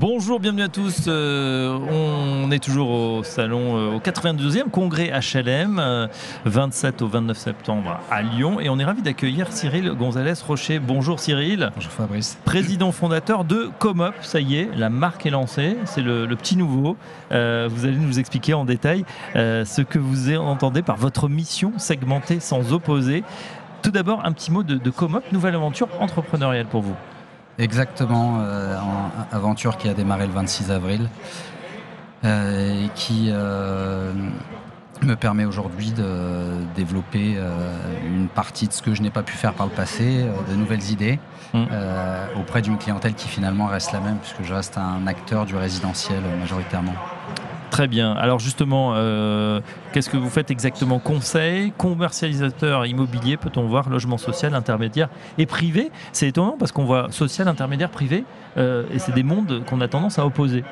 Bonjour, bienvenue à tous. Euh, on est toujours au salon, euh, au 82e congrès HLM, 27 euh, au 29 septembre à Lyon. Et on est ravi d'accueillir Cyril Gonzalez Rocher. Bonjour Cyril. Bonjour Fabrice. Président fondateur de Comop, ça y est, la marque est lancée. C'est le, petit nouveau. vous allez nous expliquer en détail ce que vous entendez par votre mission segmentée sans opposer. Tout d'abord, un petit mot de, de Comop, nouvelle aventure entrepreneuriale pour vous. Exactement, euh, aventure qui a démarré le 26 avril euh, et qui euh, me permet aujourd'hui de développer une partie de ce que je n'ai pas pu faire par le passé, de nouvelles idées mmh. auprès d'une clientèle qui finalement reste la même puisque je reste un acteur du résidentiel majoritairement. Très bien. Alors justement, euh, qu'est-ce que vous faites exactement? Conseil, commercialisateur immobilier, peut-on voir? Logement social, intermédiaire et privé C'est étonnant parce qu'on voit social, intermédiaire, privé, euh, et c'est des mondes qu'on a tendance à opposer.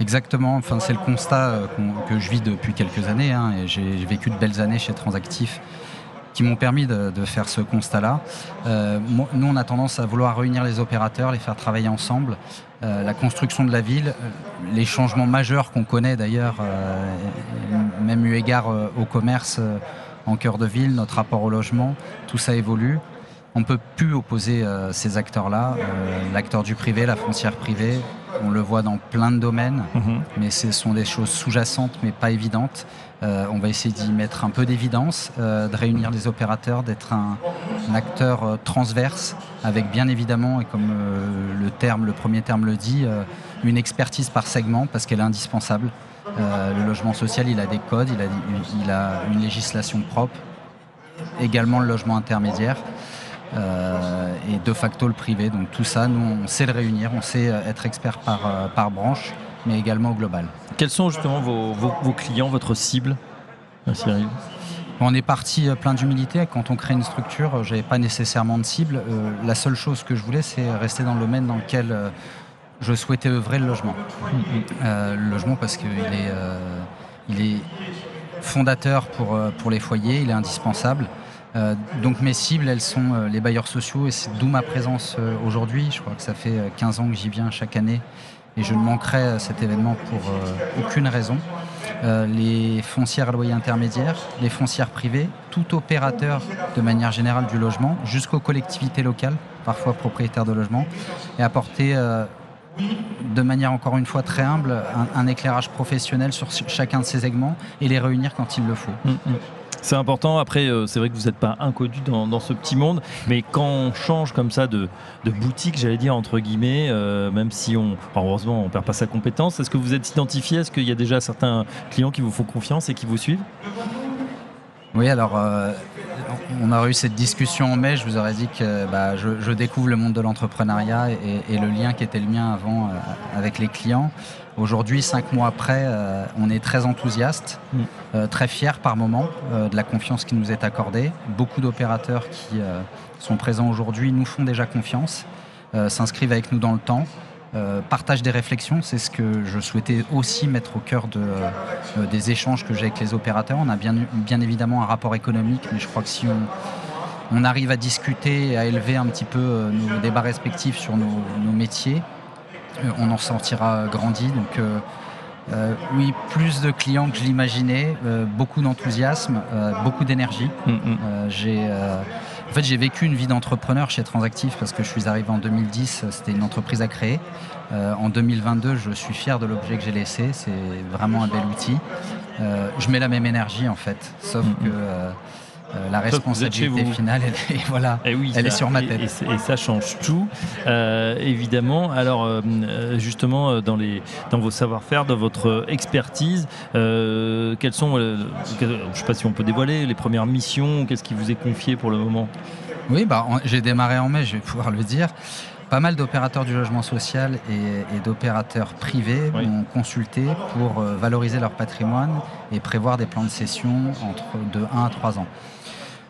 Exactement, enfin, c'est le constat euh, que je vis depuis quelques années, hein, et j'ai vécu de belles années chez Transactif qui m'ont permis de, faire ce constat-là. Euh, nous, on a tendance à vouloir réunir les opérateurs, les faire travailler ensemble. Euh, la construction de la ville, euh, les changements majeurs qu'on connaît d'ailleurs, même eu égard au commerce en cœur de ville, notre rapport au logement, tout ça évolue. On ne peut plus opposer ces acteurs-là, l'acteur du privé, la foncière privée. On le voit dans plein de domaines, mhm. mais ce sont des choses sous-jacentes, mais pas évidentes. Euh, on va essayer d'y mettre un peu d'évidence, euh, de réunir les opérateurs, d'être un, acteur euh, transverse, avec bien évidemment, et comme le terme, le premier terme le dit, une expertise par segment parce qu'elle est indispensable. le logement social, il a des codes, il a, il a une législation propre, également le logement intermédiaire. Et de facto le privé. Donc tout ça, nous, on sait le réunir, on sait être expert par, par branche mais également au global. Quels sont justement vos, clients, votre cible, euh, Cyril? On est parti euh, plein d'humilité. Quand on crée une structure, euh, je n'avais pas nécessairement de cible. la seule chose que je voulais, c'est rester dans le domaine dans lequel je souhaitais œuvrer le logement. le logement parce qu'il est, il est fondateur pour, pour les foyers, il est indispensable. Donc mes cibles, elles sont les bailleurs sociaux et c'est d'où ma présence aujourd'hui. Je crois que ça fait 15 ans que j'y viens chaque année et je ne manquerai cet événement pour euh, aucune raison. Euh, les foncières à loyer intermédiaire, les foncières privées, tout opérateur de manière générale du logement, jusqu'aux collectivités locales, parfois propriétaires de logements, et apporter euh, de manière encore une fois très humble un, éclairage professionnel sur chacun de ces segments et les réunir quand il le faut. Mm, mm. C'est important. Après, euh, c'est vrai que vous n'êtes pas inconnu dans, ce petit monde, mais quand on change comme ça de, boutique, j'allais dire entre guillemets, euh, même si on, heureusement, on perd pas sa compétence, est-ce que vous êtes identifié? Est-ce qu'il y a déjà certains clients qui vous font confiance et qui vous suivent? Oui, alors. Euh, on a eu cette discussion en mai, je vous aurais dit que bah, je, découvre le monde de l'entrepreneuriat et, le lien qui était le mien avant avec les clients. Aujourd'hui, cinq mois après, euh, on est très enthousiaste, mm. euh, très fiers par moment euh, de la confiance qui nous est accordée. Beaucoup d'opérateurs qui sont présents aujourd'hui nous font déjà confiance, s'inscrivent avec nous dans le temps, partagent des réflexions. C'est ce que je souhaitais aussi mettre au cœur de, des échanges que j'ai avec les opérateurs. On a bien, bien évidemment un rapport économique, mais je crois que si on, on arrive à discuter et à élever un petit peu nos débats respectifs sur nos métiers, euh, on en sortira grandi. Donc euh, euh, oui, plus de clients que je l'imaginais, beaucoup d'enthousiasme, beaucoup d'énergie. Mm, mm. En fait, j'ai vécu une vie d'entrepreneur chez Transactif parce que je suis arrivé en 2010, c'était une entreprise à créer. en 2022, je suis fier de l'objet que j'ai laissé, c'est vraiment un bel outil. je mets la même énergie en fait, sauf mm, que euh, la responsabilité finale, elle, voilà, eh elle est sur ma tête. Et, ça change tout, euh, évidemment. Alors, euh, justement, dans, les, dans vos savoir-faire, dans votre expertise, quelles sont, je ne sais pas si on peut dévoiler, les premières missions Qu'est-ce qui vous est confié pour le moment? Oui, bah, j'ai démarré en mai, je vais pouvoir le dire pas mal d'opérateurs du logement social et, d'opérateurs privés m'ont consulté pour valoriser leur patrimoine et prévoir des plans de cession entre de 1 à 3 ans.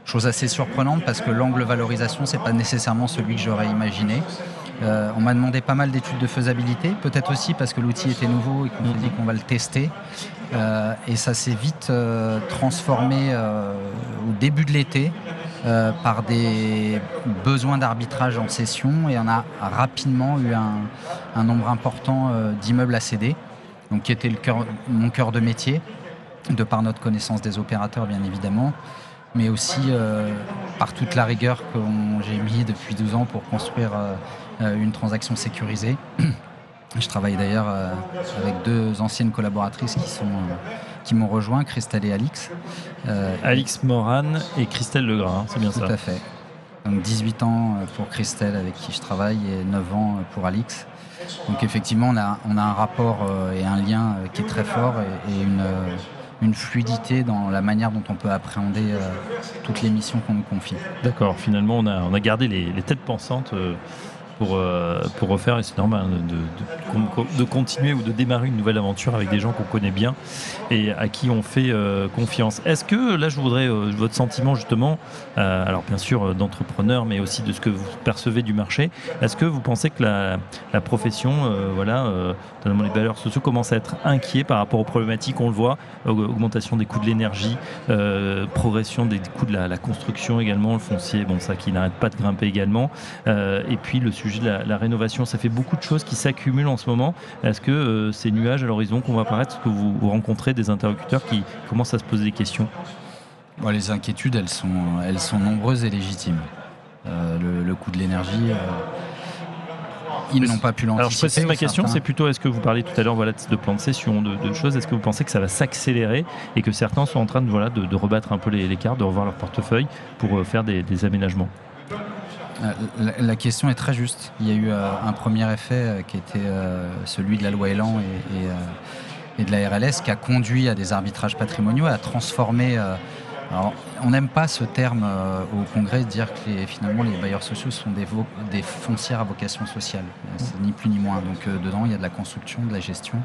Chose assez surprenante parce que l'angle valorisation, c'est pas nécessairement celui que j'aurais imaginé. on m'a demandé pas mal d'études de faisabilité, peut-être aussi parce que l'outil était nouveau et qu'on s'est dit qu'on va le tester. et ça s'est vite transformé au début de l'été par des besoins d'arbitrage en session et on a rapidement eu un, nombre important d'immeubles à céder, donc qui était le mon cœur de métier de par notre connaissance des opérateurs bien évidemment, mais aussi euh, par toute la rigueur que j'ai mis depuis 12 ans pour construire euh, euh, une transaction sécurisée. Je travaille d'ailleurs avec deux anciennes collaboratrices qui sont qui m'ont rejoint, Christelle et Alix. Alix Moran et Christelle Legras, c'est bien ça Tout à fait. Donc 18 ans pour Christelle avec qui je travaille et 9 ans pour Alix. Donc effectivement, on a, on a un rapport et un lien qui est très fort et, une, une fluidité dans la manière dont on peut appréhender euh, toutes les missions qu'on nous confie. D'accord, finalement on a, on a gardé les, têtes pensantes euh, pour, euh, pour refaire, et c'est normal de, de, continuer ou de démarrer une nouvelle aventure avec des gens qu'on connaît bien et à qui on fait euh, confiance. Est-ce que, là je voudrais euh, votre sentiment justement, alors bien sûr d'entrepreneur, mais aussi de ce que vous percevez du marché, est-ce que vous pensez que la, la profession, voilà, notamment les valeurs sociaux, commence à être inquiet par rapport aux problématiques, on le voit, augmentation des coûts de l'énergie, progression des coûts de la, la, construction également, le foncier, bon ça qui n'arrête pas de grimper également, et puis le sujet de la, rénovation. Ça fait beaucoup de choses qui s'accumulent en ce moment. Est-ce que euh, ces nuages à l'horizon qu'on va apparaître, est-ce que vous, rencontrez des interlocuteurs qui commencent à se poser des questions? Les inquiétudes, elles sont, elles sont nombreuses et légitimes. Euh, le, coût de l'énergie. Euh, ils n'ont pas pu l'anticiper. Alors je précise ma question, c'est plutôt est-ce que vous parlez tout à l'heure voilà, de plans de session, de, choses, est-ce que vous pensez que ça va s'accélérer et que certains sont en train de, voilà, de, rebattre un peu les, cartes, de revoir leur portefeuille pour faire des aménagements? Euh, la, question est très juste. Il y a eu euh, un premier effet euh, qui était celui de la loi Elan et, de la RLS qui a conduit à des arbitrages patrimoniaux, à transformer. on n'aime pas ce terme au Congrès dire que finalement les bailleurs sociaux sont des, foncières à vocation sociale. Ni plus ni moins. Donc dedans, il y a de la construction, de la gestion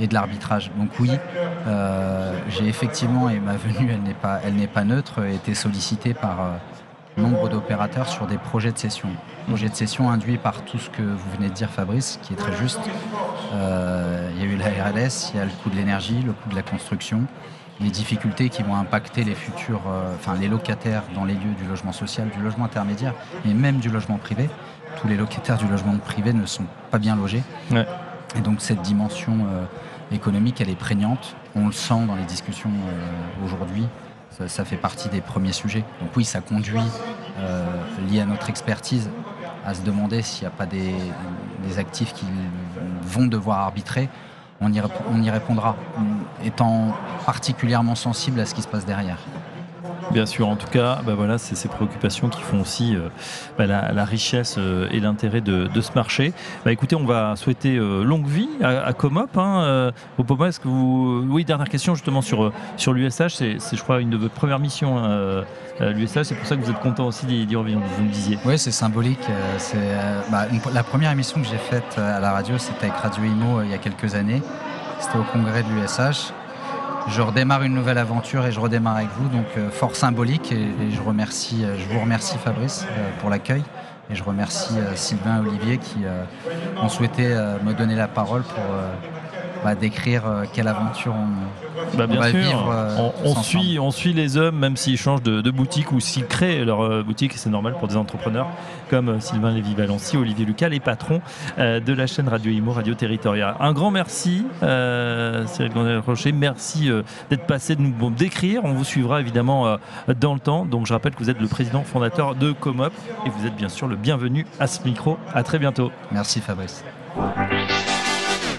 et de l'arbitrage. Donc oui, j'ai effectivement, et ma venue, elle n'est pas, pas neutre, été sollicité par nombre d'opérateurs sur des projets de cession. Projets de cession induits par tout ce que vous venez de dire Fabrice, qui est très juste. Euh, il y a eu la RLS, il y a le coût de l'énergie, le coût de la construction, les difficultés qui vont impacter les futurs, euh, enfin les locataires dans les lieux du logement social, du logement intermédiaire, et même du logement privé. Tous les locataires du logement privé ne sont pas bien logés. Et donc cette dimension euh, économique, elle est prégnante. On le sent dans les discussions aujourd'hui ça, fait partie des premiers sujets. Donc oui, ça conduit, euh, lié à notre expertise, à se demander s'il n'y a pas des, actifs qui vont devoir arbitrer. On y, on y répondra, étant particulièrement sensible à ce qui se passe derrière. Bien sûr, en tout cas, bah voilà, c'est ces préoccupations qui font aussi euh, bah la, richesse euh, et l'intérêt de, ce marché. Bah écoutez, on va souhaiter euh, longue vie à, Comop. Hein, au est-ce que vous... Oui, dernière question justement sur, sur l'USH. C'est, je crois, une de vos premières missions. L'USH, c'est pour ça que vous êtes content aussi d'y revenir, vous me disiez. Oui, c'est symbolique. C'est, la première émission que j'ai faite à la radio, c'était avec Radio Imo il y a quelques années. C'était au congrès de l'USH je redémarre une nouvelle aventure et je redémarre avec vous. Donc euh, fort symbolique et, je remercie, euh, je vous remercie Fabrice euh, pour l'accueil et je remercie Sylvain et Olivier qui ont souhaité me donner la parole pour bah, décrire quelle aventure on, bah, bien va sûr. vivre. on, suit, on suit les hommes, même s'ils changent de, boutique ou s'ils créent leur boutique, c'est normal pour des entrepreneurs comme Sylvain Lévy-Valency, Olivier Lucas, les patrons de la chaîne Radio Imo, Radio Territorial. Un grand merci, Cyril Gondel-Rocher. Merci d'être passé, de nous décrire. On vous suivra évidemment dans le temps. Donc je rappelle que vous êtes le président fondateur de Comop et vous êtes bien sûr le bienvenu à ce micro. À très bientôt. Merci Fabrice.